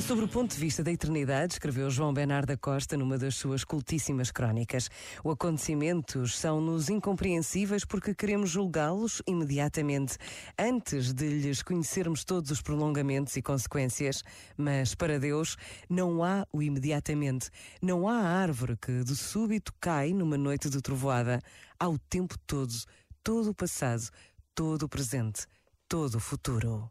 Sobre o ponto de vista da eternidade, escreveu João Bernardo da Costa numa das suas cultíssimas crónicas. Os acontecimentos são-nos incompreensíveis porque queremos julgá-los imediatamente, antes de lhes conhecermos todos os prolongamentos e consequências. Mas para Deus não há o imediatamente. Não há árvore que de súbito cai numa noite de trovoada. Há o tempo todo, todo o passado, todo o presente, todo o futuro.